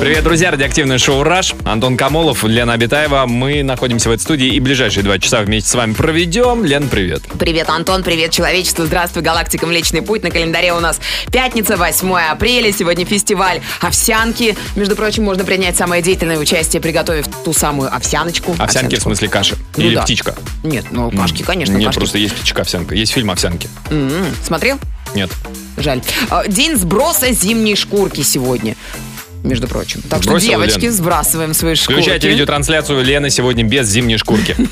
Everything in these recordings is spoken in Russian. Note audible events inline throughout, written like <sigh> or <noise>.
Привет, друзья, радиоактивное шоу «Раш». Антон Камолов, Лена Абитаева. Мы находимся в этой студии и ближайшие два часа вместе с вами проведем. Лен, привет. Привет, Антон, привет, человечество. Здравствуй, галактика Млечный Путь. На календаре у нас пятница, 8 апреля. Сегодня фестиваль овсянки. Между прочим, можно принять самое деятельное участие, приготовив ту самую овсяночку. Овсянки в Овсяночку. смысле каши? Ну Или да. птичка? Нет, ну кашки, конечно, Нет, кашки. просто есть птичка овсянка. Есть фильм «Овсянки». М-м. Смотрел? Нет. Жаль. А, День сброса зимней шкурки сегодня. Между прочим. Так что, Сбросила, девочки, Лен? сбрасываем свои шкурки. Включайте видеотрансляцию Лены сегодня без зимней шкурки. <laughs>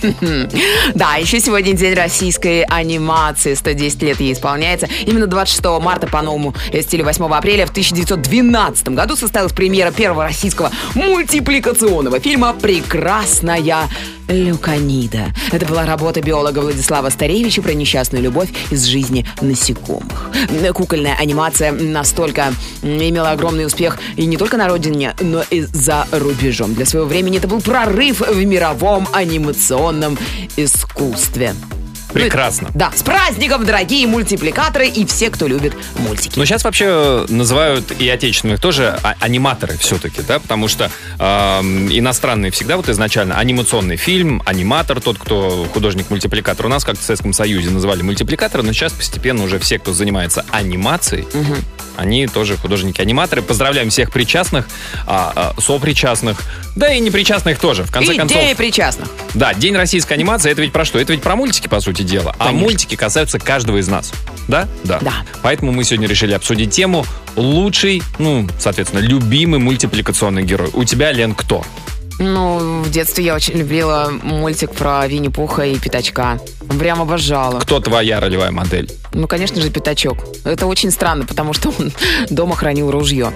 Да, еще сегодня день российской анимации. 110 лет ей исполняется. Именно 26 марта по новому стилю 8 апреля в 1912 году состоялась премьера первого российского мультипликационного фильма «Прекрасная Люканида». Это была работа биолога Владислава Старевича про несчастную любовь из жизни насекомых. Кукольная анимация настолько имела огромный успех и не только на родине, но и за рубежом. Для своего времени это был прорыв в мировом анимационном искусстве. Прекрасно. Да, с праздником, дорогие мультипликаторы и все, кто любит мультики. Но сейчас вообще называют и отечественных тоже а- аниматоры все-таки, да, потому что эм, иностранные всегда вот изначально анимационный фильм, аниматор, тот, кто художник-мультипликатор. У нас как в Советском Союзе называли мультипликаторы, но сейчас постепенно уже все, кто занимается анимацией, они тоже художники-аниматоры. Поздравляем всех причастных, а, а, сопричастных, да и непричастных тоже. В конце и концов, идея причастных. да, День российской анимации это ведь про что? Это ведь про мультики, по сути дела. А Конечно. мультики касаются каждого из нас. Да? Да. Да. Поэтому мы сегодня решили обсудить тему лучший, ну, соответственно, любимый мультипликационный герой. У тебя, Лен, кто? Ну, в детстве я очень любила мультик про Винни-Пуха и Пятачка. Прям обожала. Кто твоя ролевая модель? Ну, конечно же, Пятачок. Это очень странно, потому что он дома хранил ружье.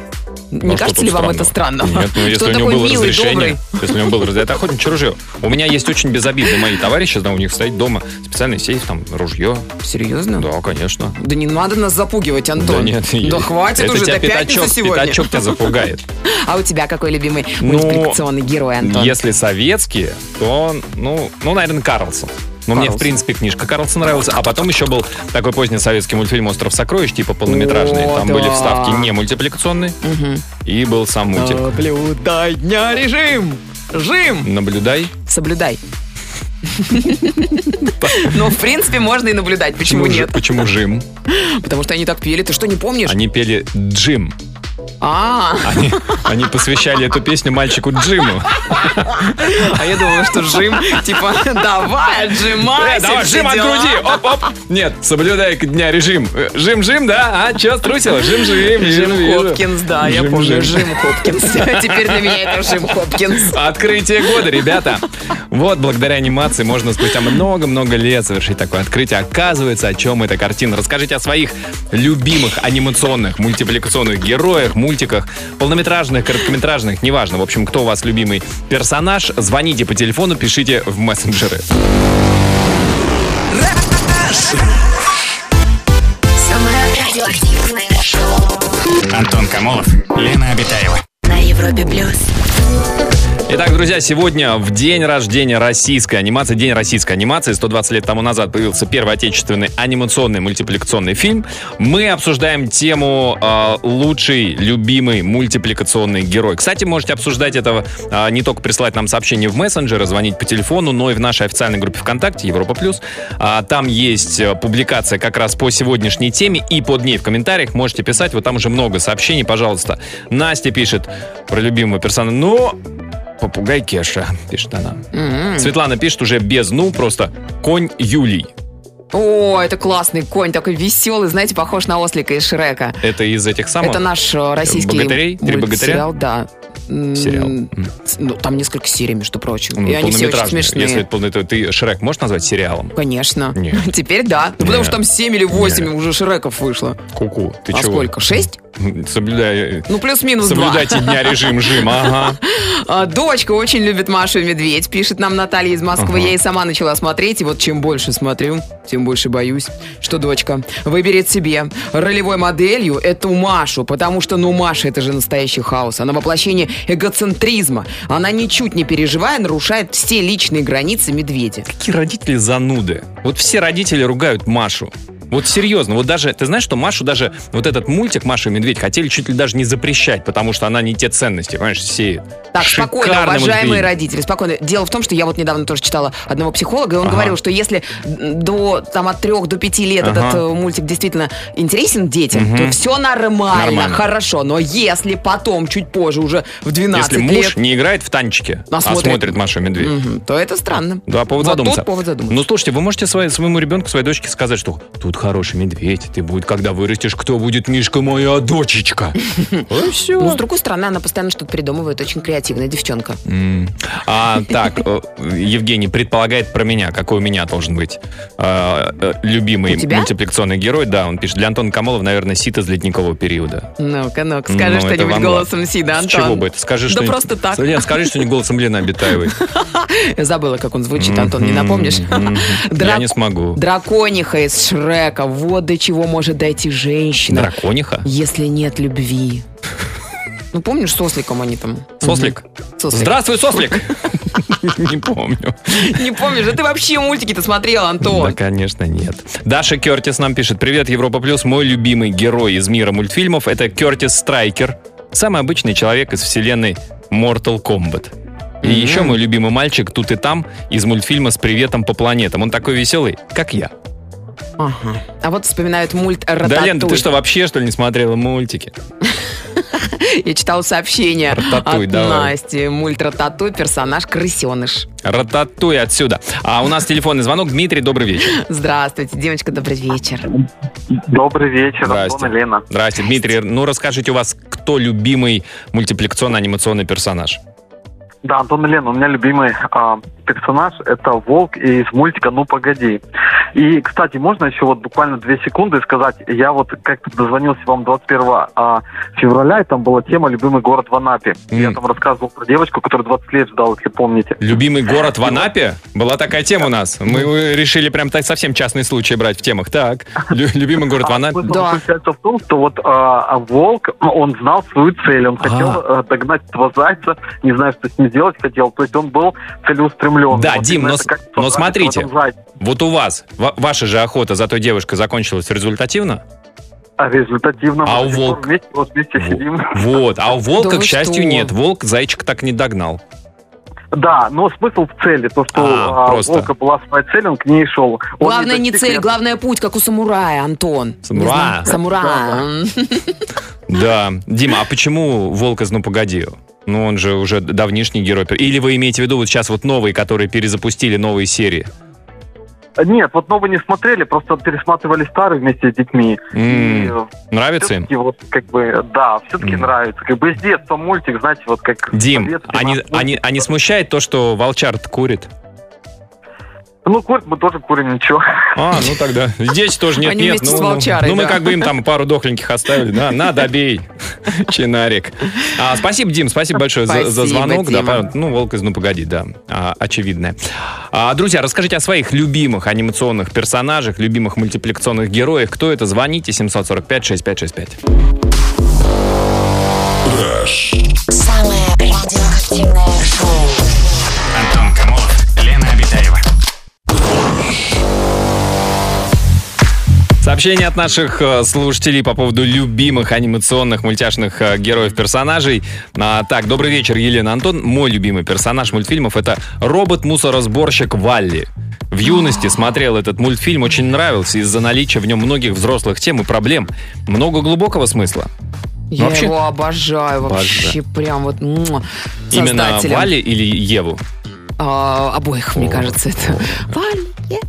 Не Ну, кажется ли вам странного? это странно? Нет, ну <laughs> если что у него было милый, разрешение, добрый. если у него было разрешение, это охотничье ружье. У меня есть очень безобидные мои товарищи, да, у них стоит дома специальный сейф, там, ружье. Серьезно? Да, конечно. Да не надо нас запугивать, Антон. Да нет, Да хватит это уже, тебя до пятачок, сегодня. пятачок тебя запугает. <laughs> А у тебя какой любимый Ну, мультипликационный герой, Антон? Если советские, то, ну, ну, наверное, Карлсон. Ну, мне, в принципе, книжка Карлсон нравилась. А потом еще был такой поздний советский мультфильм «Остров сокровищ», типа полнометражный. О, Там да. были вставки не мультипликационные. И был сам мультик. Наблюдай дня режим! Жим! Наблюдай. Соблюдай. <laughs> Ну, в принципе, можно и наблюдать. Почему нет? Почему Жим? Потому что они так пели. Ты что, не помнишь? Они пели Джим. А, Они, они посвящали эту песню мальчику Джиму. а я думала, что Жим, типа, давай, Э, отжимайся. давай, все Жим от груди. Оп, оп. Нет, соблюдай дня режим. Э, Жим-жим, да? А, чё, струсила? Жим-жим. Жим вижу. Хопкинс, да, я помню, Жим Хопкинс. <laughs> Теперь на меня это Жим Хопкинс. Открытие года, ребята. Вот, благодаря анимации можно спустя много-много лет совершить такое открытие. Оказывается, о чем эта картина. Расскажите о своих любимых анимационных, мультипликационных героях, мультиках, полнометражных, короткометражных, неважно. В общем, кто у вас любимый персонаж, звоните по телефону, пишите в мессенджеры. Антон Камолов, Лена Обитаева. на Европе плюс. Итак, друзья, сегодня в день рождения российской анимации, день российской анимации, 120 лет тому назад появился первый отечественный анимационный мультипликационный фильм. Мы обсуждаем тему э, лучший, любимый мультипликационный герой. Кстати, можете обсуждать это э, не только присылать нам сообщение в мессенджеры, звонить по телефону, но и в нашей официальной группе ВКонтакте Европа Плюс. А, там есть э, публикация как раз по сегодняшней теме, и под ней в комментариях можете писать. Вот там уже много сообщений, пожалуйста. Настя пишет про любимого персонажа. Ну, Попугай Кеша, пишет она. Светлана пишет уже без ну, просто конь Юлий. О, это классный конь, такой веселый, знаете, похож на ослика из Шрека. Это из этих самых? Это наш э, российский Богатырей? Три богатыря? мультсериал, да. Сериал. Ну, там несколько серий, между прочим. Ну, и они все очень смешные. Если это полный, то ты Шрек можешь назвать сериалом? Конечно. Нет. <laughs> Теперь да. Ну, потому что там 7 или 8 Нет. уже Шреков вышло. Ку-ку, ты а чего? сколько? 6? Соблюдай... Ну, плюс-минус 2. Соблюдайте дня режим, жим, ага. <laughs> А, Дочка очень любит Машу и Медведь, пишет нам Наталья из Москвы. Ага. Я и сама начала смотреть, и вот чем больше смотрю, тем больше боюсь, что дочка выберет себе ролевой моделью эту Машу, потому что, ну, Маша это же настоящий хаос. Она воплощение эгоцентризма. Она ничуть не переживая нарушает все личные границы Медведя. Какие родители зануды. Вот все родители ругают Машу. Вот серьезно, вот даже, ты знаешь, что Машу даже, вот этот мультик «Маша и медведь» хотели чуть ли даже не запрещать, потому что она не те ценности, понимаешь, сеет. Так, спокойно, уважаемые мультфильм. родители, спокойно. Дело в том, что я вот недавно тоже читала одного психолога, и он Ага. говорил, что если до, там, от трех до пяти лет Ага. этот э, мультик действительно интересен детям, Мгм. то все нормально, Нормально. хорошо. Но если потом, чуть позже, уже в 12 Если муж лет, не играет в танчики, А а смотрит- смотрит, Машу и медведь. мгм, то это странно. Да, повод Вот задуматься. повод задуматься. Ну, слушайте, вы можете своей- своему ребенку, своей дочке сказать, что тут хороший медведь, ты будет, когда вырастешь, кто будет Мишка, моя дочечка. <laughs> Ну, все. Но, с другой стороны, она постоянно что-то придумывает, очень креативная девчонка. А, так, э, Евгений предполагает про меня, какой у меня должен быть э, э, любимый У тебя? мультипликационный герой. Да, он пишет, для Антона Камолова, наверное, сито с ледникового периода. Ну-ка, ну-ка, Ну, скажи это что-нибудь голосом. Сида, С Антон. чего бы это? Скажи Да что просто так. Нет, скажи что-нибудь голосом Лены Обитаевой. Я <laughs> забыла, как он звучит, Антон, не напомнишь? Мгм. <laughs> Я Драк- не смогу. Дракониха из Шрека. Вот до чего может дойти женщина, Дракониха? если нет любви. Ну, помнишь, с осликом они там? Сослик? Сослик. Здравствуй, Сослик! <laughs> Не помню. Не помнишь? Да ты вообще мультики-то смотрел, Да, Антон. конечно, нет. Даша Кертис нам пишет. Привет, Европа Плюс. Мой любимый герой из мира мультфильмов — это Кертис Страйкер. Самый обычный человек из вселенной Mortal Kombat. И еще мой любимый мальчик тут и там из мультфильма «С приветом по планетам». Он такой веселый, как я. Ага. А вот вспоминают мульт Да, «Рататуй». Лен, ты что, вообще, что ли, не смотрела мультики? <laughs> Я читала сообщение «Рататуй», от давай. Насти. Мульт «Рататуй», персонаж крысеныш. Рататуй отсюда. А у нас телефонный звонок. Дмитрий, добрый вечер. Здравствуйте, девочка, добрый вечер. Добрый вечер, Здрасте. Антон и Лена. Здрасте, Дмитрий. Ну, расскажите у вас, кто любимый мультипликационно-анимационный персонаж? Да, Антон и Лена, у меня любимый а, персонаж это Волк из мультика «Ну, погоди». И, кстати, можно еще вот буквально две секунды сказать, я вот как-то дозвонился вам 21 а, февраля, и там была тема «Любимый город в Анапе». Мгм. Я там рассказывал про девочку, которая 20 лет ждала, если помните. Любимый город в Анапе? Была такая тема у нас. Мы э, решили прям так совсем частный случай брать в темах. Так, лю- <laughs> любимый город в А Анапе. Да. заключается в том, что вот а, Волк, он знал свою цель, он хотел а, догнать этого зайца, не знаю, что с ним делать хотел, то есть он был целеустремлен. Да, Вот Дим, но как но смотрите. Вот у вас, ва- ваша же охота за той девушкой закончилась результативно? А результативно А мы у волка? вместе, вот вместе сидим. <laughs> Вот, а у волка, Да к счастью, что? нет. Волк зайчик так не догнал. Да, но смысл в цели, то, что А, а, просто. волка была своя цель, он к ней шел. Он Главное не цель, главное путь, как у самурая, Антон. Самурая. Самурая. <laughs> Да. Дима, а почему волк из «Ну, погоди»? Ну, он же уже давнишний герой. Или вы имеете в виду вот сейчас вот новые, которые перезапустили новые серии? Нет, вот новые не смотрели, просто пересматривали старые вместе с детьми. М, И, э, Нравится им? вот как бы, да, все-таки М. нравится. Как бы с детства мультик, знаете, вот как... Дим, они, они, они смущает то, что волчар курит? Ну, курит мы тоже курим, ничего. А, ну тогда. Здесь тоже нет, Они нет. вместе ну, с ну, волчарой, Ну, мы да. как бы им там пару дохленьких оставили. Да, на, добей. <laughs> Чинарик. А, спасибо, Дим, спасибо большое за, за Спасибо, звонок. Да, Дима. по- ну, волк из «Ну, погоди», да, а, очевидное. А, друзья, расскажите о своих любимых анимационных персонажах, любимых мультипликационных героях. Кто это? Звоните 745-6565. Самое радиоактивное шоу. Сообщение от наших э, слушателей по поводу любимых анимационных мультяшных э, героев-персонажей. А, так, добрый вечер, Елена Антон. Мой любимый персонаж мультфильмов это робот-мусоросборщик Валли. В юности смотрел этот мультфильм, очень нравился из-за наличия в нем многих взрослых тем и проблем. Много глубокого смысла. Я Вообще- его обожаю вообще, прям вот Именно. Валли или Еву? А, обоих, мне О, кажется, это. Валь, е.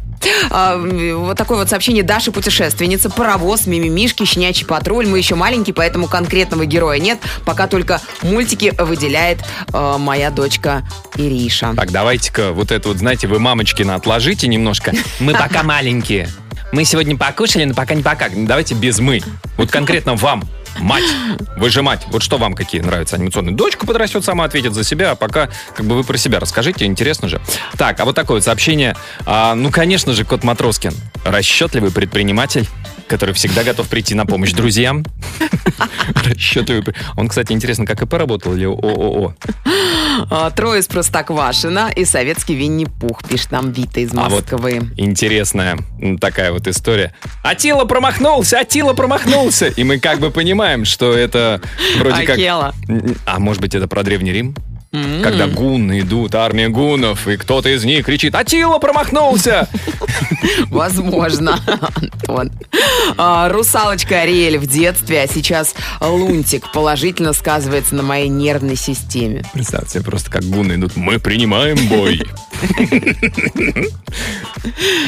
А, вот такое вот сообщение Даши путешественница, паровоз, мимимишки, щенячий патруль. Мы еще маленькие, поэтому конкретного героя нет. Пока только мультики выделяет э, моя дочка Ириша. Так, давайте-ка вот это вот, знаете, вы мамочкина отложите немножко. Мы пока маленькие. Мы сегодня покушали, но пока не пока. Давайте без мы. Вот конкретно вам. Мать. Вы же мать. Вот что вам какие нравятся анимационные? Дочка подрастет, сама ответит за себя, а пока как бы вы про себя расскажите, интересно же. Так, а вот такое вот сообщение. А, ну, конечно же, Кот Матроскин. Расчетливый предприниматель, который всегда готов прийти на помощь друзьям. Расчетливый. Он, кстати, интересно, как ИП работал или ООО? А, Трое из Простоквашина и советский Винни-Пух, пишет нам Вита из А вот Москвы. интересная такая вот история. Атила промахнулся, Атила промахнулся. И мы как бы понимаем, что это вроде как... А может быть, это про Древний Рим? Когда гунны идут, армия гуннов, и кто-то из них кричит «Атила промахнулся!» Возможно, Антон. А, Русалочка Ариэль в детстве, а сейчас Лунтик положительно сказывается на моей нервной системе. Представьте себе просто, как гунны идут «Мы принимаем бой!»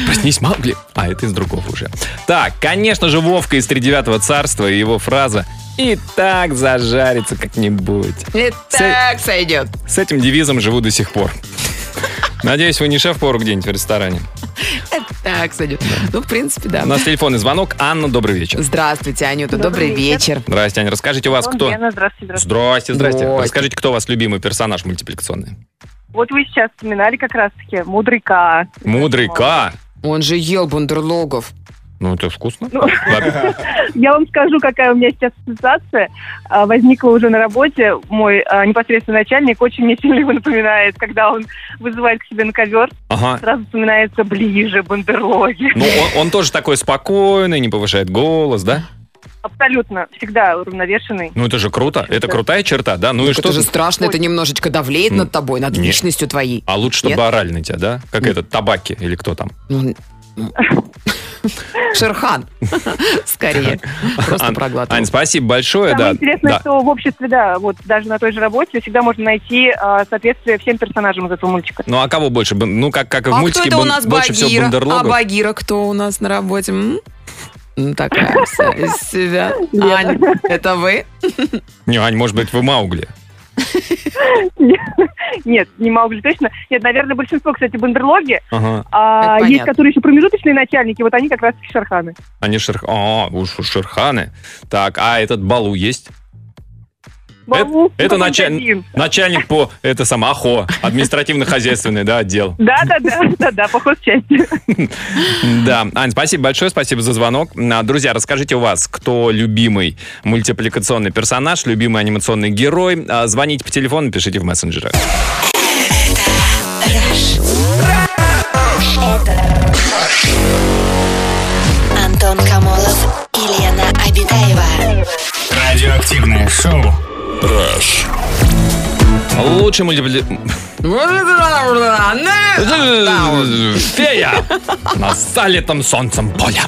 Проснись, Маугли. А, это из другого уже. Так, конечно же, Вовка из Тридевятого царства и его фраза «И так зажарится как-нибудь». И так сойдет. С этим девизом живу до сих пор. Надеюсь, вы не шеф-повар где-нибудь в ресторане. <laughs> Так сойдет. Ну, в принципе, да. У нас телефонный звонок. Анна, добрый вечер. Здравствуйте, Анюта. Добрый, Добрый вечер. вечер. Здрасте, Аня. Расскажите, у вас кто? Лена, здравствуйте, здравствуйте. Здрасте, здрасте. Здрасте. Расскажите, кто у вас любимый персонаж мультипликационный? Вот вы сейчас вспоминали как раз-таки Мудрый К. Мудрый К. Он же ел бундерлогов. Ну, это вкусно. Ну. <laughs> Я вам скажу, какая у меня сейчас ассоциация. А, Возникла уже на работе. Мой а, непосредственный начальник очень мне сильно его напоминает, когда он вызывает к себе на ковер. Ага. Сразу вспоминается ближе бандерлоги. Ну, он, он тоже такой спокойный, не повышает голос, да? Абсолютно. Всегда уравновешенный. Ну, это же круто. Это крутая черта, да? Ну и Так что? это же страшно, это немножечко давлеет над тобой, над нет. личностью твоей. А лучше, чтобы Нет? орали на тебя, да? Как этот, табаки или кто там? <laughs> Шерхан. <laughs> Скорее. Просто проглатывал. Ань, спасибо большое, Самое да. интересное, да. что в обществе, да, вот даже на той же работе всегда можно найти а, соответствие всем персонажам из этого мультика. Ну, а кого больше? Ну, как, как и в А кто мультике, это у бон- нас больше всего? А бандерлогов. Багира кто у нас на работе? м? Ну, такая вся из себя. Ань, это вы? Не, Ань, может быть, вы Маугли? <laughs> Нет, не Маугли точно. Нет, наверное, большинство, кстати, бандерлоги. Ага. А, есть, понятно. которые еще промежуточные начальники, вот они как раз-таки шарханы. Они шерх... А, уж уж шерханы. Так, а этот Балу есть? Это ну, началь- начальник по, это сам, АХО, административно-хозяйственный, да, отдел. Да, да, да, да, да, по части. <laughs> Да, Ань, спасибо большое, спасибо за звонок. А, Друзья, расскажите у вас, кто любимый мультипликационный персонаж, любимый анимационный герой. А, Звоните по телефону, пишите в мессенджерах. Антон Камолов и Лена Обитаева. Радиоактивное шоу. Лучший мультипли... Фея на залитом солнцем поле.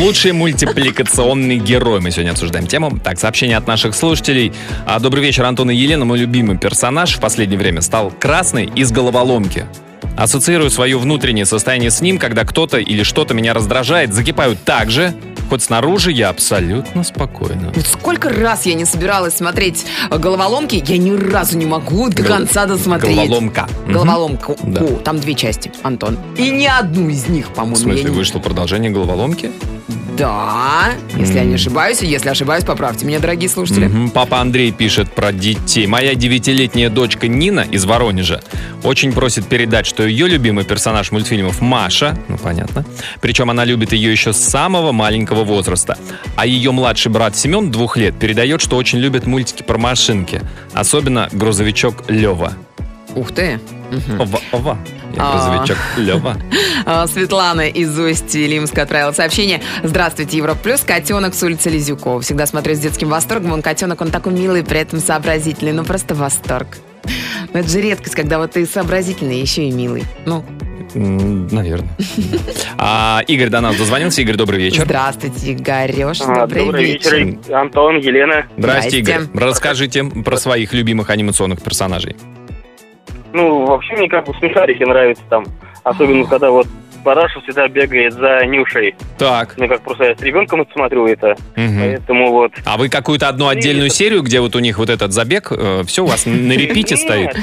Лучший мультипликационный герой. Мы сегодня обсуждаем тему. Так, сообщение от наших слушателей. А, Добрый вечер, Антон и Елена. Мой любимый персонаж в последнее время стал красный из головоломки. Ассоциирую свое внутреннее состояние с ним, когда кто-то или что-то меня раздражает, закипаю так же, хоть снаружи я абсолютно спокойна. Вот сколько раз я не собиралась смотреть э, головоломки, я ни разу не могу до Гол- конца досмотреть. Головоломка. Мгм. Головоломку. Да. О, там две части, Антон. И ни одну из них, по-моему, В смысле, не- вышло продолжение головоломки? Да, если я не ошибаюсь, если ошибаюсь, поправьте меня, дорогие слушатели. Мгм. Папа Андрей пишет про детей. Моя девятилетняя дочка Нина из Воронежа очень просит передать, что ее любимый персонаж мультфильмов Маша, ну понятно, причем она любит ее еще с самого маленького возраста. А ее младший брат Семен, двух лет, передает, что очень любит мультики про машинки, особенно грузовичок Лева. Ух ты. Ова, ова. Я А. грузовичок Лева. <laughs> А, Светлана из Усть-Илимска отправила сообщение. Здравствуйте, Европа Плюс. Котенок с улицы Лизюкова. Всегда смотрю с детским восторгом. Он котенок, он такой милый, при этом сообразительный. Ну, просто восторг. Но это же редкость, когда вот ты сообразительный, еще и милый. Ну, Наверное. А Игорь до нас дозвонился. Игорь, добрый вечер. здравствуйте, Игореш. А, Добрый, вечер. вечер, Антон, Елена. Здрасте, Здрасте. Игорь. Расскажите про своих любимых анимационных персонажей. Ну, вообще мне как бы смешарики нравятся там. Особенно, когда вот Параша всегда бегает за Нюшей. Так. Ну, как просто я с ребенком это смотрю это. Мгм. Поэтому вот... А вы какую-то одну отдельную серию, где вот у них вот этот забег, все у вас <laughs> на репите стоит?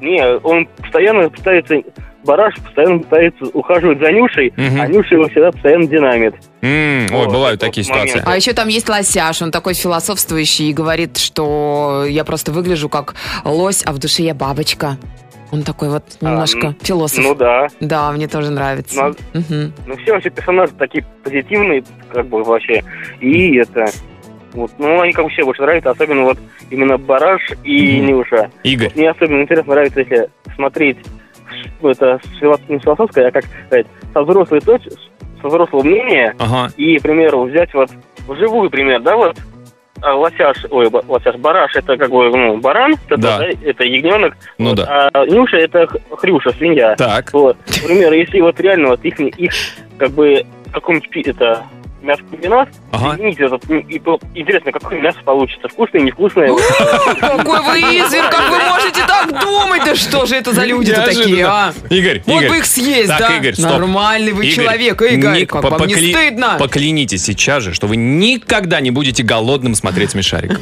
Не, он постоянно пытается Бараш постоянно пытается ухаживать за Нюшей, Мгм. а Нюша его всегда постоянно динамит. Ой, Вот, бывают это такие вот момент. ситуации. А еще там есть лосяш, он такой философствующий и говорит, что я просто выгляжу как лось, а в душе я бабочка. Он такой вот немножко ну, философ. Ну да. Да, мне тоже нравится. Ну, Мгм. Ну, все вообще персонажи такие позитивные, как бы вообще. И это... Вот, ну, они как бы все больше нравятся, особенно вот именно Бараш и Мгм. Нюша. Игорь, Вот мне особенно интересно нравится, если смотреть ш- это не с философской, а как сказать, со взрослой точки, со взрослого мнения, ага, и, к примеру, взять вот вживую пример, да, вот а, лосяш, ой, лосяш, бараш, это как бы, ну, баран, это, Да. да, это ягненок, ну вот, да. а Нюша это хрюша, свинья. Так, Вот. Например, если вот реально вот их, их как бы каком-нибудь это ага. извините, и, и по- интересно, какое мясо получится, вкусное, невкусное. Какой вы извер, как вы можете что же это за люди-то такие, а? Игорь, Вот бы их съесть, да? Игорь, стоп. Нормальный вы человек, Игорь, не- как вам не стыдно? Поклянитесь сейчас же, что вы никогда не будете голодным смотреть смешариков.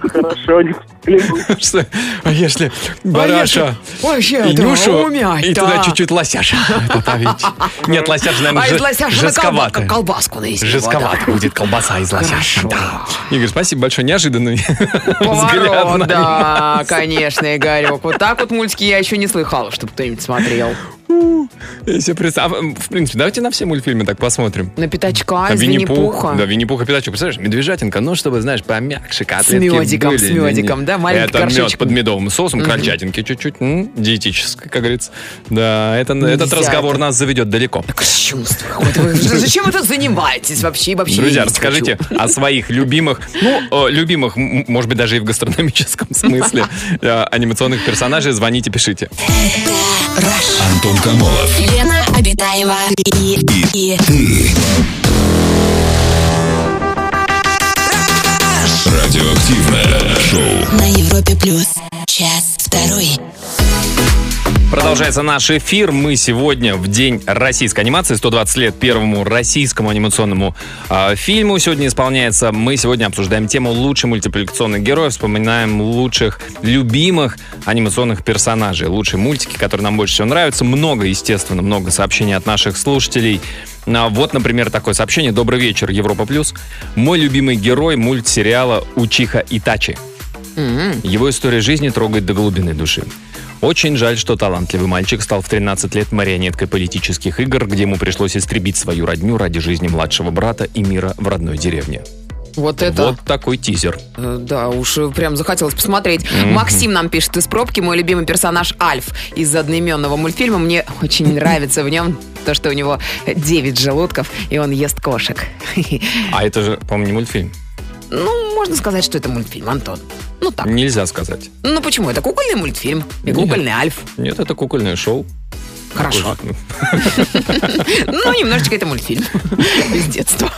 Хорошо, не. <laughs> Что? А если бараша Вообще, и Нюшу, и туда чуть-чуть лосяша? <laughs> Нет, лосяш, наверное, А лосяша жестковато. колба- колбаску наести. его, Жестковато будет колбаса из лосяша. Да. Игорь, спасибо большое. Неожиданный <laughs> взгляд да, конечно, Игорек. Вот так вот мультики я еще не слыхала, чтобы кто-нибудь смотрел. Я себе представ- а, В принципе, давайте на все мультфильмы так посмотрим. На пятачка из Винни-Пуха. Да, Винни-Пуха, Пятачок. Представляешь, медвежатинка, ну, чтобы, знаешь, помягче, котлетки медиком, были. с Не- не- медиком, да, маленький Это мед под медовым соусом, крольчатинки чуть-чуть, м, диетическое, как говорится. Да, это, этот разговор это. нас заведет далеко. Какое-то. Вы ж- Зачем вы тут занимаетесь вообще? Вообще Друзья, расскажите о своих любимых, ну, любимых, может быть, даже и в гастрономическом смысле, э, анимационных персонажей. Звоните, пишите. Антон Камолов. Лена Обитаева и, и Радиоактивное шоу. на Европе плюс. Час второй. Продолжается наш эфир. Мы сегодня в день российской анимации, 120 лет первому российскому анимационному э, фильму сегодня исполняется. Мы сегодня обсуждаем тему лучший мультипликационный герой, вспоминаем лучших любимых анимационных персонажей, лучшие мультики, которые нам больше всего нравятся. Много, естественно, много сообщений от наших слушателей. А, Вот, например, такое сообщение. Добрый вечер, Европа Плюс. Мой любимый герой мультсериала Учиха Итачи. Его история жизни трогает до глубины души. Очень жаль, что талантливый мальчик стал в 13 лет марионеткой политических игр, где ему пришлось истребить свою родню ради жизни младшего брата и мира в родной деревне. Вот это... Вот такой тизер. Э, Да, уж э, прям захотелось посмотреть. Мгм. Максим нам пишет из пробки. Мой любимый персонаж Альф из одноименного мультфильма. Мне очень <laughs> нравится в нем то, что у него 9 желудков, и он ест кошек. <laughs> А это же, по-моему, не мультфильм. Ну, можно сказать, что это мультфильм, Антон. Ну так. Нельзя сказать. Ну почему? Это кукольный мультфильм. И Нет. кукольный Альф. Нет, это кукольное шоу. Хорошо. <laughs> Ну, немножечко это мультфильм. <laughs> Из детства.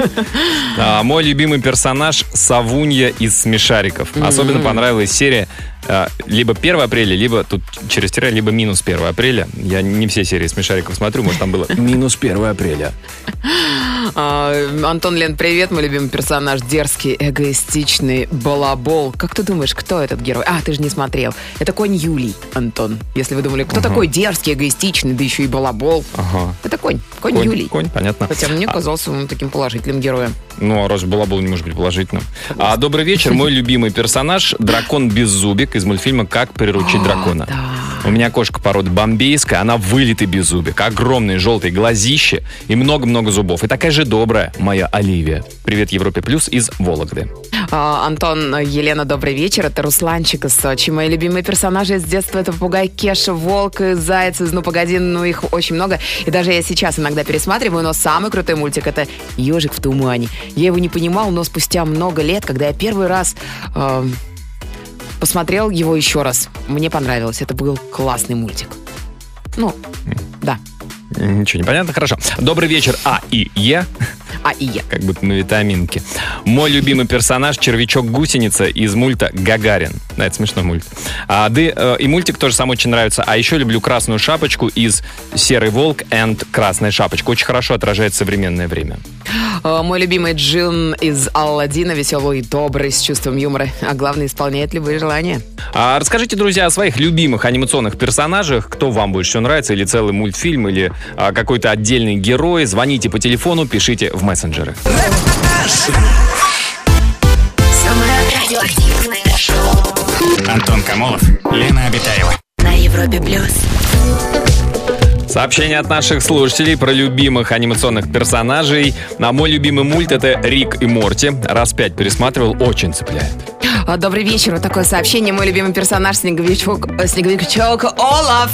А, мой любимый персонаж Савунья из Смешариков. Особенно понравилась серия либо 1 апреля, либо тут через тире, либо минус 1 апреля. Я не все серии Смешариков смотрю, может там было минус 1 апреля. <laughs> А, Антон Лен, привет, мой любимый персонаж. Дерзкий, эгоистичный балабол. Как ты думаешь, кто этот герой? А, ты же не смотрел. Это конь Юлий, Антон. Если вы думали, кто такой дерзкий, эгоистичный, да еще и балабол. Ага. Это конь. Конь, Конь, Юлий. конь, понятно. Хотя мне казался он таким положительным героем. Ну, а разве Балабол не может быть положительным? А, добрый вечер. Мой любимый персонаж – дракон Беззубик из мультфильма «Как приручить дракона». У меня кошка породы бомбейская, она вылитый беззубик, огромные желтые глазища и много-много зубов. И такая же добрая моя Оливия. Привет, Европе Плюс из Вологды. А, Антон, Елена, добрый вечер. Это Русланчик из Сочи. Мои любимые персонажи с детства это попугай Кеша, волк заяц из «Ну, погоди», ну, их очень много. И даже я сейчас иногда пересматриваю, но самый крутой мультик это «Ежик в тумане». Я его не понимал, но спустя много лет, когда я первый раз э, посмотрел его еще раз, мне понравилось. Это был классный мультик. Ну, да. Ничего не понятно, хорошо. Добрый вечер, А и Е, А и я. как будто на витаминке. Мой любимый персонаж – червячок-гусеница из мульта «Гагарин». Да, это смешной мульт. А, да, э, и мультик тоже сам очень нравится. А еще люблю «Красную шапочку» из «Серый волк» and «Красная шапочка». Очень хорошо отражает современное время. Э, Мой любимый Джин из Алладина, веселый и добрый, с чувством юмора. А главное, исполняет любые желания. А расскажите, друзья, о своих любимых анимационных персонажах. Кто вам больше всего нравится? Или целый мультфильм, или а, какой-то отдельный герой. Звоните по телефону, пишите в мессенджеры. Самое радиоактивное шоу Антон Камолов, Лена Обитаева. на Европе плюс. Сообщение от наших слушателей про любимых анимационных персонажей. На мой любимый мульт это Рик и Морти. Раз пять пересматривал, очень цепляет. А, Добрый вечер. Вот такое сообщение. Мой любимый персонаж Снеговичок, э, Снеговичок Олаф.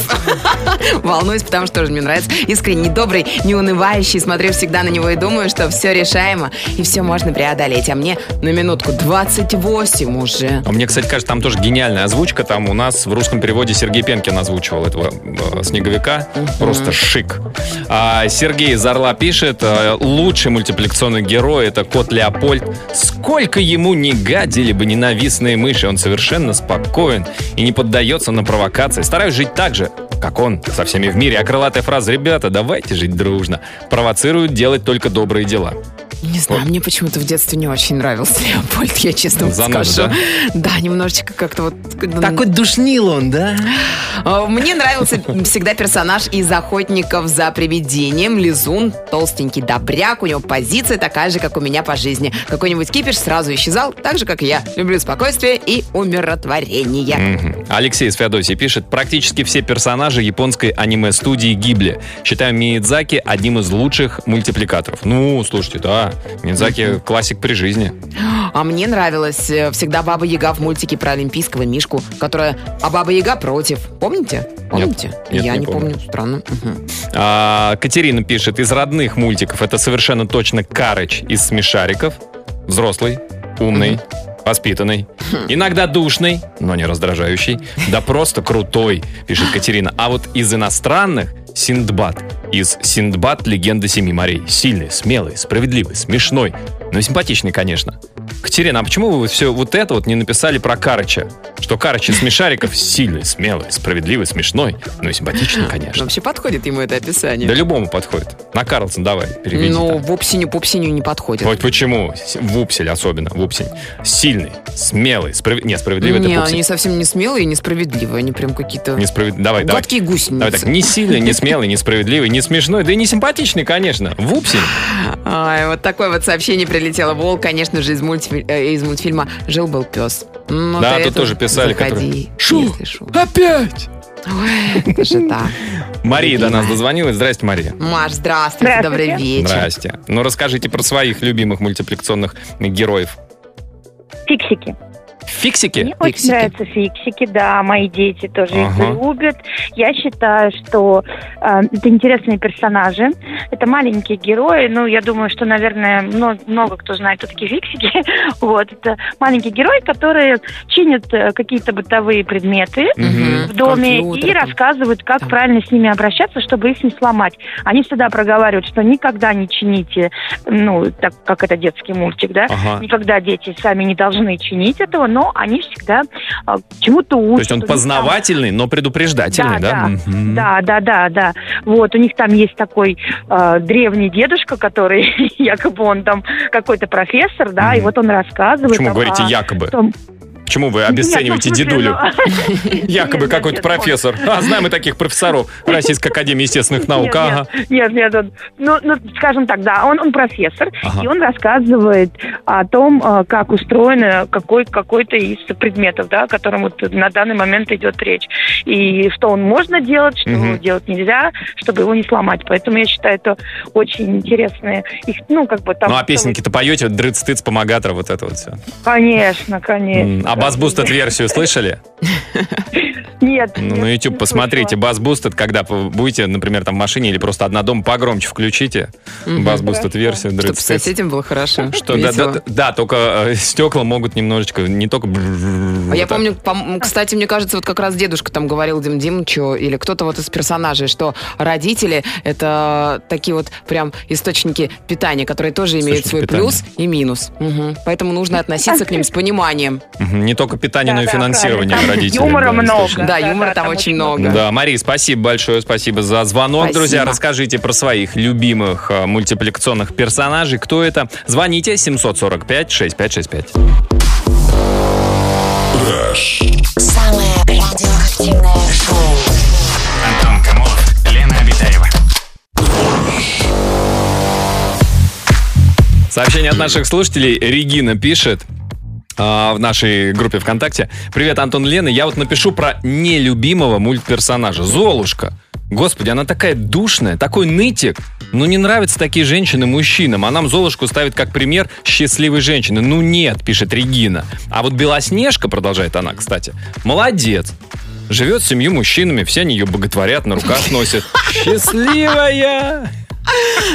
<laughs> Волнуюсь, потому что тоже мне нравится. Искренний, добрый, неунывающий. Смотрю всегда на него и думаю, что все решаемо и все можно преодолеть. А мне на минутку 28 уже. А мне, кстати, кажется, там тоже гениальная озвучка. Там у нас в русском переводе Сергей Пенкин озвучивал этого э, снеговика. Просто шик. А Сергей из Орла пишет, э, лучший мультипликационный герой это кот Леопольд. Сколько ему не гадили бы ненавистные мыши, он совершенно спокоен и не поддается на провокации. Стараюсь жить так же, как он, со всеми в мире. А крылатая фраза «Ребята, давайте жить дружно» провоцирует делать только добрые дела. Не знаю, мне почему-то в детстве не очень нравился <laughs> Леопольд, я честно вам Зануда, скажу. Да, немножечко как-то вот... Такой душнил он, да? А, Мне нравился всегда персонаж из «Охотников за привидением». Лизун, толстенький добряк. У него позиция такая же, как у меня по жизни. Какой-нибудь кипиш сразу исчезал, так же, как и я. Люблю спокойствие и умиротворение. Алексей из Феодосии пишет, практически все персонажи японской аниме-студии Гибли. Считаю Миядзаки одним из лучших мультипликаторов. Ну, слушайте, да, Миядзаки классик при жизни. А мне нравилась э, всегда Баба Яга в мультике про олимпийского Мишку, которая... А Баба Яга против. Помните? Помните? Нет, я не не, помню. помню. Странно. Мгм. А, Катерина пишет, из родных мультиков это совершенно точно Карыч из «Смешариков». Взрослый, умный, воспитанный, иногда душный, но не раздражающий, да просто крутой, пишет Катерина. А вот из иностранных Синдбад. Из Синдбад «Легенда Семи морей». Сильный, смелый, справедливый, смешной, но и симпатичный, конечно. Катерина, а почему вы все вот это вот не написали про Карыча? Что Карыч из смешариков сильный, смелый, справедливый, смешной, ну и симпатичный, конечно. Вообще подходит ему это описание. Да любому подходит. На Карлсон давай, переведи. Ну, там. в Упсиню, Пупсиню не подходит. Вот почему? Вупсель особенно, Вупсень. Сильный, смелый, справедливый. Не, справедливый не, это Пупсель. они совсем не смелые и несправедливые. Они прям какие-то Несправед- Давай, давай. гадкие гусеницы. Давай так, не сильный, не <laughs> смелый, не справедливый, не смешной, да и не симпатичный, конечно. Вупсень. Ай, вот такое вот сообщение прилетело. Вол, конечно же, из, мультфи- э, из мультфильма «Жил-был пес». Ну, Да, тут это тоже писали, заходи, которые, «Шу, если шу». Опять! Ой, это же так. Мария до нас дозвонилась. Здрасте, Мария. Маш, здравствуйте, Здравствуйте. добрый вечер. Здрасте. Ну, расскажите про своих любимых мультипликационных героев. Фиксики. Фиксики? Мне очень Фиксики. нравятся фиксики, да, мои дети тоже Ага. их любят. Я считаю, что э, это интересные персонажи, это маленькие герои. Ну, я думаю, что, наверное, мно- много кто знает, кто такие фиксики. <laughs> вот, это маленькие герои, которые чинят э, какие-то бытовые предметы Мгм. в доме Компьютер и там. рассказывают, как Там. правильно с ними обращаться, чтобы их не сломать. Они всегда проговаривают, что никогда не чините, ну, так как это детский мультик, да, Ага. Никогда дети сами не должны чинить этого, но они всегда а, чему-то учат. То есть он там- познавательный, но предупреждательный, да? Да. Да, да, да, да. Вот, у них там есть такой э, древний дедушка, который <laughs> якобы он там какой-то профессор, да, и Мгм. вот он рассказывает. Почему там говорите о якобы? том- Почему вы обесцениваете дедулю? <laughs> <laughs> Якобы какой-то профессор. А, знаем мы таких профессоров Российской <laughs> Академии Естественных Наук. Нет. Нет, ну, ну, скажем так, да, он, профессор, и он рассказывает о том, э, как устроено какой, какой-то из предметов, да, о котором на данный момент идет речь. И что он можно делать, что делать нельзя, чтобы его не сломать. Поэтому я считаю, это очень интересные, их, ну, как бы там... Ну, а песенки-то поете? Дрыц-тыц, помогатор, вот это вот все. Конечно, конечно. А от версию слышали? Нет. Ну, нет, на YouTube посмотрите. Бас Boosted, когда будете, например, там в машине или просто одна дома погромче включите. Бас Boosted версию. Чтобы с соседям было хорошо. Что, да, да, да, только э, стекла могут немножечко, не только... А я помню, пом- кстати, мне кажется, вот как раз дедушка там говорил Дим Димычу или кто-то вот из персонажей, что родители это такие вот прям источники питания, которые тоже имеют Источники свой питания. плюс и минус. Поэтому нужно относиться к ним с пониманием. Не только питание, но и Да, да, финансирование правильно. Там родителей. юмора да, много. источник. Да, Да, юмора да, там там очень очень много. Да, Мария, спасибо большое, спасибо за звонок. Спасибо. Друзья, расскажите про своих любимых э, мультипликационных персонажей. Кто это? Звоните 745-6565. Самое радиоактивное шоу. Антон Камолов, Лена Обитаева. Сообщение от наших слушателей. Регина пишет а, в нашей группе ВКонтакте. Привет, Антон Лена. Я вот напишу про нелюбимого мультперсонажа. Золушка. Господи, она такая душная, такой нытик. Ну, не нравятся такие женщины мужчинам. А нам Золушку ставит как пример счастливой женщины. Ну, нет, пишет Регина. А вот Белоснежка, продолжает она, кстати, молодец. Живет с семью мужчинами, все они ее боготворят, на руках носят. <laughs> Счастливая!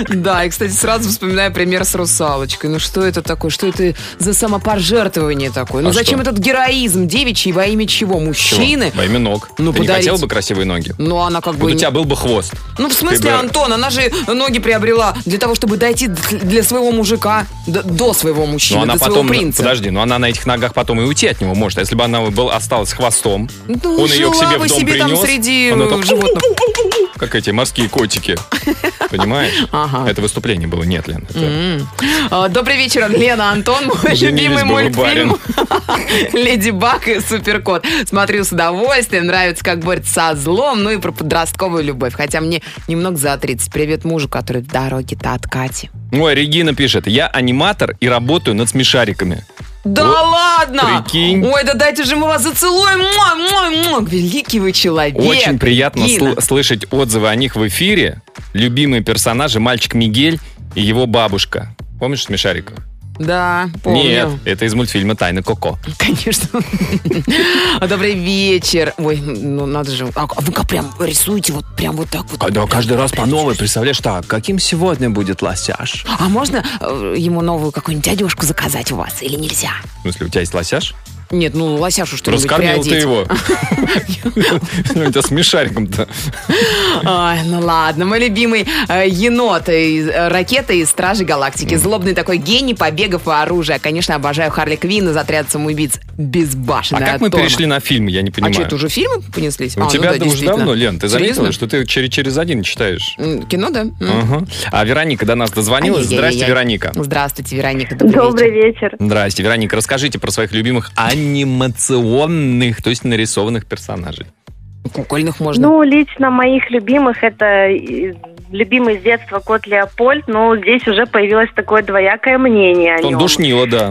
Да, и, кстати, сразу вспоминаю пример с русалочкой. Ну что это такое? Что это за самопожертвование такое? Ну А зачем что? этот героизм девичий во имя чего? Чего? Мужчины? Во имя ног. Ну, Ты не подарить. хотел бы красивые ноги? Ну, она как бы... Вот у не- тебя был бы хвост. Ну, в смысле, бы- Антон, она же ноги приобрела для того, чтобы дойти для своего мужика, до своего мужчины, Но она до потом, своего принца. подожди, но она на этих ногах потом и уйти от него может. А если бы она был, осталась хвостом, Ну, он ее к себе в дом себе там принес, среди э, так, животных. Как эти морские котики. <laughs> Понимаешь? Ага. Это выступление было. Нет, Лен. это- М. А, Добрый вечер, Лена, Антон, мой любимый мультфильм <laughs> «Леди Баг» и «Суперкот». Смотрю с удовольствием, нравится, как борется со злом, ну и про подростковую любовь. Хотя мне немного за 30. Привет мужу, который в дороге-то от Кати. Ой, Регина пишет. Я аниматор и работаю над смешариками. Да Вот, ладно! прикинь. Ой, да дайте же мы вас зацелуем! Муа, муа, муа. Великий вы человек! Очень приятно сл- слышать отзывы о них в эфире. Любимые персонажи мальчик Мигель и его бабушка. Помнишь смешариков? Да, помню. Нет, это из мультфильма «Тайны Коко». <laughs> Конечно. А, <laughs> Добрый вечер. Ой, ну надо же. А вы как прям рисуете вот прям вот так вот? А, Да, каждый раз по новой, представляешь, так, каким сегодня будет лосяш? А можно э, ему новую какую-нибудь одежку заказать у вас или нельзя? В смысле, у тебя есть лосяш? Нет, ну лосяшу что-нибудь Раскормил ты его. <laughs> Ну, это с мешариком-то. Ой, ну ладно, мой любимый э, енот э, ракеты из Стражи Галактики. Злобный такой гений побегов и оружия. Конечно, обожаю Харли Квинн из отряда самоубийц. А Безбашенная как мы перешли на фильм, я не А понимаю. что, это уже фильмы понеслись? У А, ну тебя уже давно, Лен, ты заметила, что ты через, через один читаешь? Кино, да? А Вероника до нас дозвонилась. Здрасте, Вероника. Здравствуйте, Вероника. Добрый, вечер. вечер. Здрасте, Вероника. Расскажите про своих любимых анимационных, то есть нарисованных персонажей. Кукольных можно. Ну, лично моих любимых это э, любимый с детства кот Леопольд, но здесь уже появилось такое двоякое мнение о Он нем. душнило, да.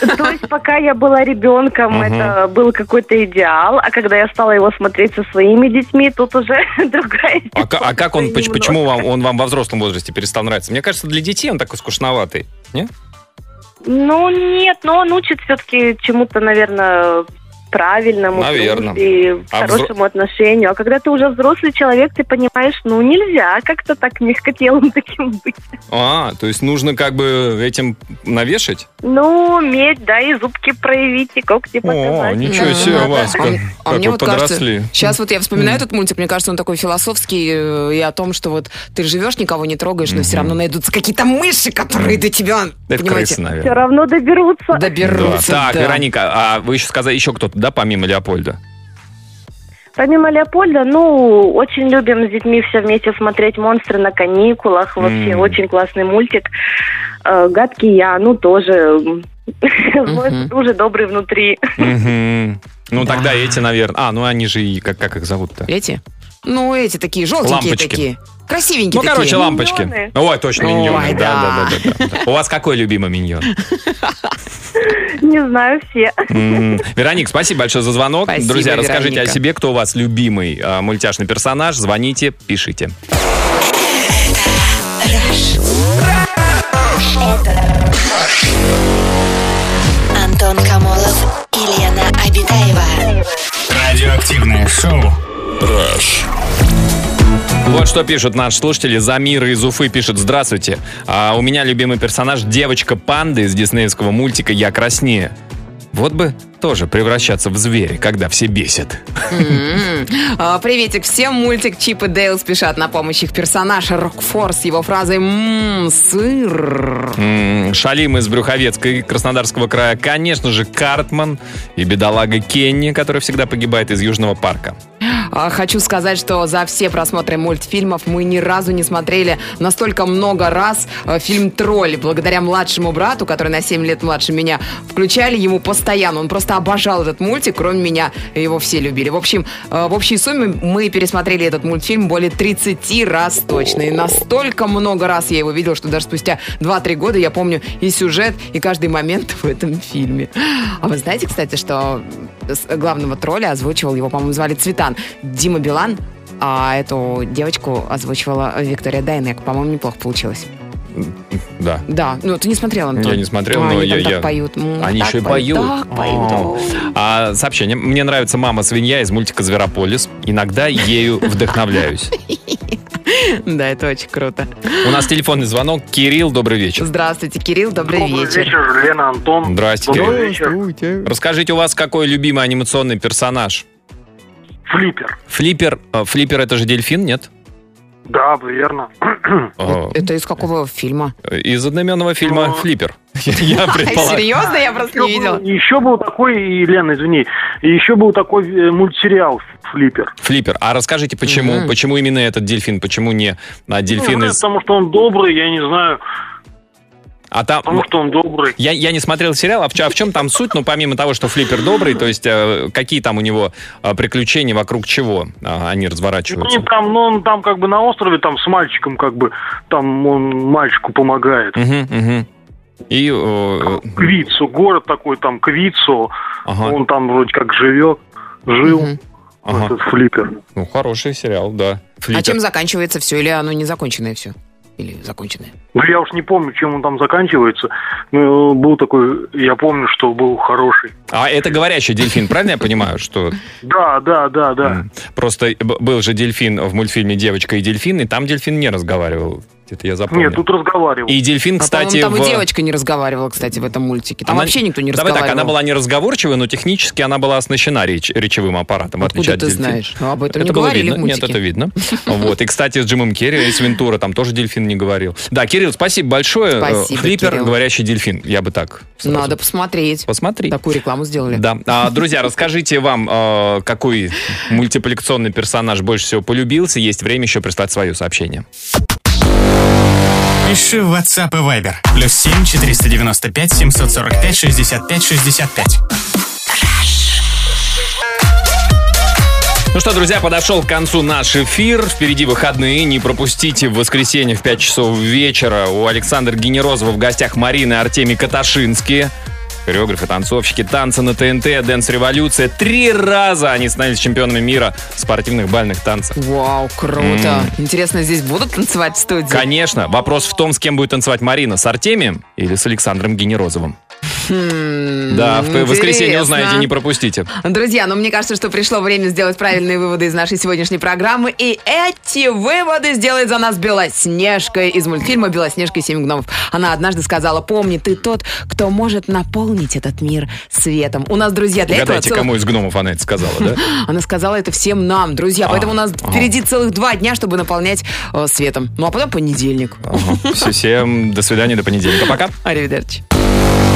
То есть пока я была ребенком, это был какой-то идеал, а когда я стала его смотреть со своими детьми, тут уже <laughs> другая А, а как он, почему он вам во взрослом возрасте перестал нравиться? Мне кажется, для детей он такой скучноватый. Не? Ну, нет, но он учит все-таки чему-то, наверное, правильному, Наверно. дружбе, А хорошему отношению. А когда ты уже взрослый человек, ты понимаешь, ну, нельзя как-то так мягкотелым таким быть. А, то есть нужно как бы этим навешать? Ну, уметь, да, и зубки проявить, и когти показать. ничего Да, себе, да, вас да. как, А как мне вы вот подросли. кажется, сейчас вот я вспоминаю этот мультик, мне кажется, он такой философский э, и о том, что вот ты живешь, никого не трогаешь, но все равно найдутся какие-то мыши, которые до тебя, Это понимаете, крысы, наверное. Все равно доберутся. Да. доберутся. Так, да. Вероника, а вы еще сказали, еще кто-то, да, помимо Леопольда? Помимо Леопольда, ну, очень любим с детьми все вместе смотреть «Монстры на каникулах». Вообще М. очень классный мультик. Э, «Гадкий я», ну, тоже <laughs> злой, уже добрый внутри. Ну, Да. тогда эти, наверное... А, ну они же и... Как, как их зовут-то? Эти? Ну, эти такие, желтенькие Лампочки. такие. Красивенькие Ну, такие. короче, лампочки. Миньоны. Ой, точно, Ой, миньоны. Да, да. да, да, да, да. У вас какой любимый миньон? Не знаю, все. М. Вероник, спасибо большое за звонок. Спасибо, Друзья, расскажите Вероника. о себе, кто у вас любимый а, мультяшный персонаж. Звоните, пишите. Антон Камолов и Лена Обитаева. Радиоактивное Радиоактивное шоу. Rush. Вот что пишут наши слушатели. Замира из Уфы пишет «Здравствуйте. А у меня любимый персонаж девочка-панда из диснеевского мультика «Я краснее». Вот бы тоже превращаться в зверя, когда все бесят. А, Приветик всем. Мультик Чип и Дейл спешат на помощь их персонаж Рокфор с его фразой «Ммм, сыр». М, Шалим из Брюховецка и Краснодарского края. Конечно же, Картман и бедолага Кенни, который всегда погибает из Южного парка. А, Хочу сказать, что за все просмотры мультфильмов мы ни разу не смотрели настолько много раз э, фильм «Тролль». Благодаря младшему брату, который на 7 лет младше меня, включали ему постоянно. Он просто обожал этот мультик, кроме меня его все любили. В общем, э, в общей сумме мы пересмотрели этот мультфильм более 30 раз точно. И настолько много раз я его видел, что даже спустя 2-3 года я помню и сюжет, и каждый момент в этом фильме. А вы знаете, кстати, что главного тролля озвучивал его, по-моему, звали Цветан. Дима Билан, а эту девочку озвучивала Виктория Дайнек. По-моему, неплохо получилось. Да. Да, ну ты не смотрел, Антон? Я не смотрел, А, но они я... там так я- поют. М, Они так еще и поют. Так поют. О. А, сообщение. Мне нравится мама свинья из мультика Зверополис. Иногда ею вдохновляюсь. <laughs> <laughs> Да, это очень круто. У нас телефонный звонок. Кирилл, добрый вечер. Здравствуйте, Кирилл, добрый, Добрый вечер. вечер, Лена, Антон. Здрасте, Добрый Кирилл. вечер. Расскажите, у вас какой любимый анимационный персонаж? Флиппер. Флиппер. э, Флиппер это же дельфин, нет? Да, верно. <clears throat> Это из какого фильма? Из одноименного фильма Ну, Флиппер. <laughs> <laughs> Я предполагаю. серьезно? Я просто не видела. Еще был такой, и, Лена, извини, еще был такой э, мультсериал «Флиппер». Флиппер. А расскажите, почему? Почему именно этот дельфин? Почему не а, дельфин Ну, из... Потому что он добрый, я не знаю, А там... потому что он добрый. Я, я не смотрел сериал, а в, а в чем там суть? Ну, помимо того, что Флиппер добрый, то есть э, какие там у него э, приключения, вокруг чего а, они Ну, разворачиваются? не там, ну, он там как бы на острове, там с мальчиком как бы, там он мальчику помогает. Мгм, мгм. И... э, Квицу, город такой там, Квицу, ага, он там вроде как живет, жил, Мгм. ага. этот Флиппер. Ну, хороший сериал, да. А Флиппер. чем заканчивается все? Или оно не законченное все? Или законченное? Ну, я уж не помню, чем он там заканчивается. Но был такой, я помню, что был хороший. А это говорящий дельфин, правильно я понимаю, что... Да, да, да, да. Просто был же дельфин в мультфильме «Девочка и дельфин», и там дельфин не разговаривал. Это я запомнил. Нет, тут разговаривал. И дельфин, А, кстати, по-моему, там в... и девочка не разговаривала, кстати, в этом мультике. Там Она- вообще никто не Давай разговаривал. так, она была не разговорчивая, но технически она была оснащена реч- речевым аппаратом, в отличие Откуда от ты дельфина. знаешь? Ну, об этом не Это было говорили видно. в Нет, мультике. это видно. <laughs> Вот. И, кстати, с Джимом Керри, Эйс Вентура, там тоже дельфин не говорил. Да, Кирилл, спасибо большое. Спасибо, Флиппер, Кирилл. говорящий дельфин. Я бы так сразу. Надо посмотреть. Посмотри. Такую рекламу сделали. Да. А, друзья, расскажите вам, э, какой мультипликационный персонаж больше всего полюбился. Есть время еще прислать свое сообщение. Пиши в WhatsApp и Viber. Плюс 7 495 745 65 65. Ну что, друзья, подошел к концу наш эфир. Впереди выходные. Не пропустите в воскресенье в 5 часов вечера. У Александра Генерозова в гостях Марина и Артемий Каташинские. Хореографы, танцовщики, танцы на ТНТ, Дэнс Революция. Три раза они становились чемпионами мира в спортивных бальных танцах. Вау, круто. Интересно, здесь будут танцевать в студии? Конечно. Вопрос в том, с кем будет танцевать Марина. С Артемием или с Александром Генерозовым? Хм, Да, в воскресенье узнаете, не пропустите. Друзья, ну мне кажется, что пришло время сделать правильные выводы из нашей сегодняшней программы. И эти выводы сделает за нас Белоснежка из мультфильма «Белоснежка и семь гномов». Она однажды сказала, помни, ты тот, кто может наполнить этот мир светом. У нас, друзья, для Угадайте, этого... кому из гномов она это сказала, да? <laughs> Она сказала это всем нам, друзья. Поэтому у нас ага. впереди целых два дня, чтобы наполнять э, светом. Ну а потом понедельник. Всем до свидания, до понедельника. Пока. Аривидерчи.